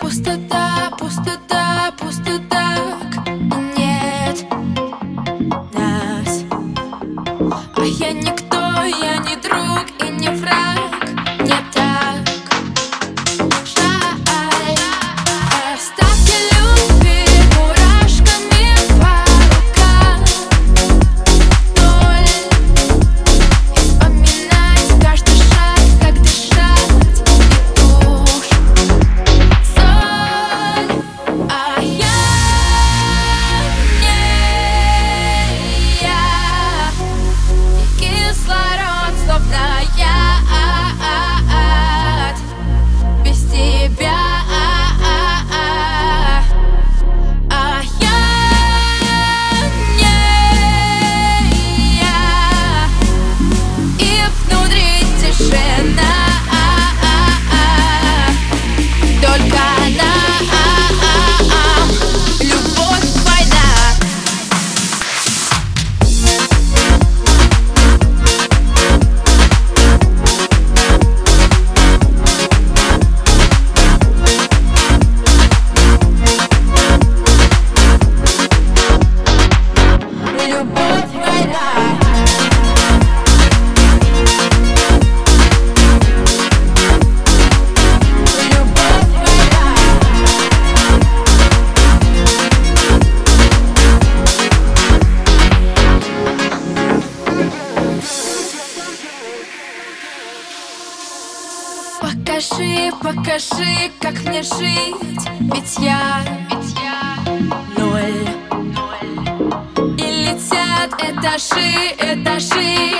пустота, пустота, пустота. Покажи, покажи, как мне жить Ведь я, ведь я ноль, ноль. И летят этажи, этажи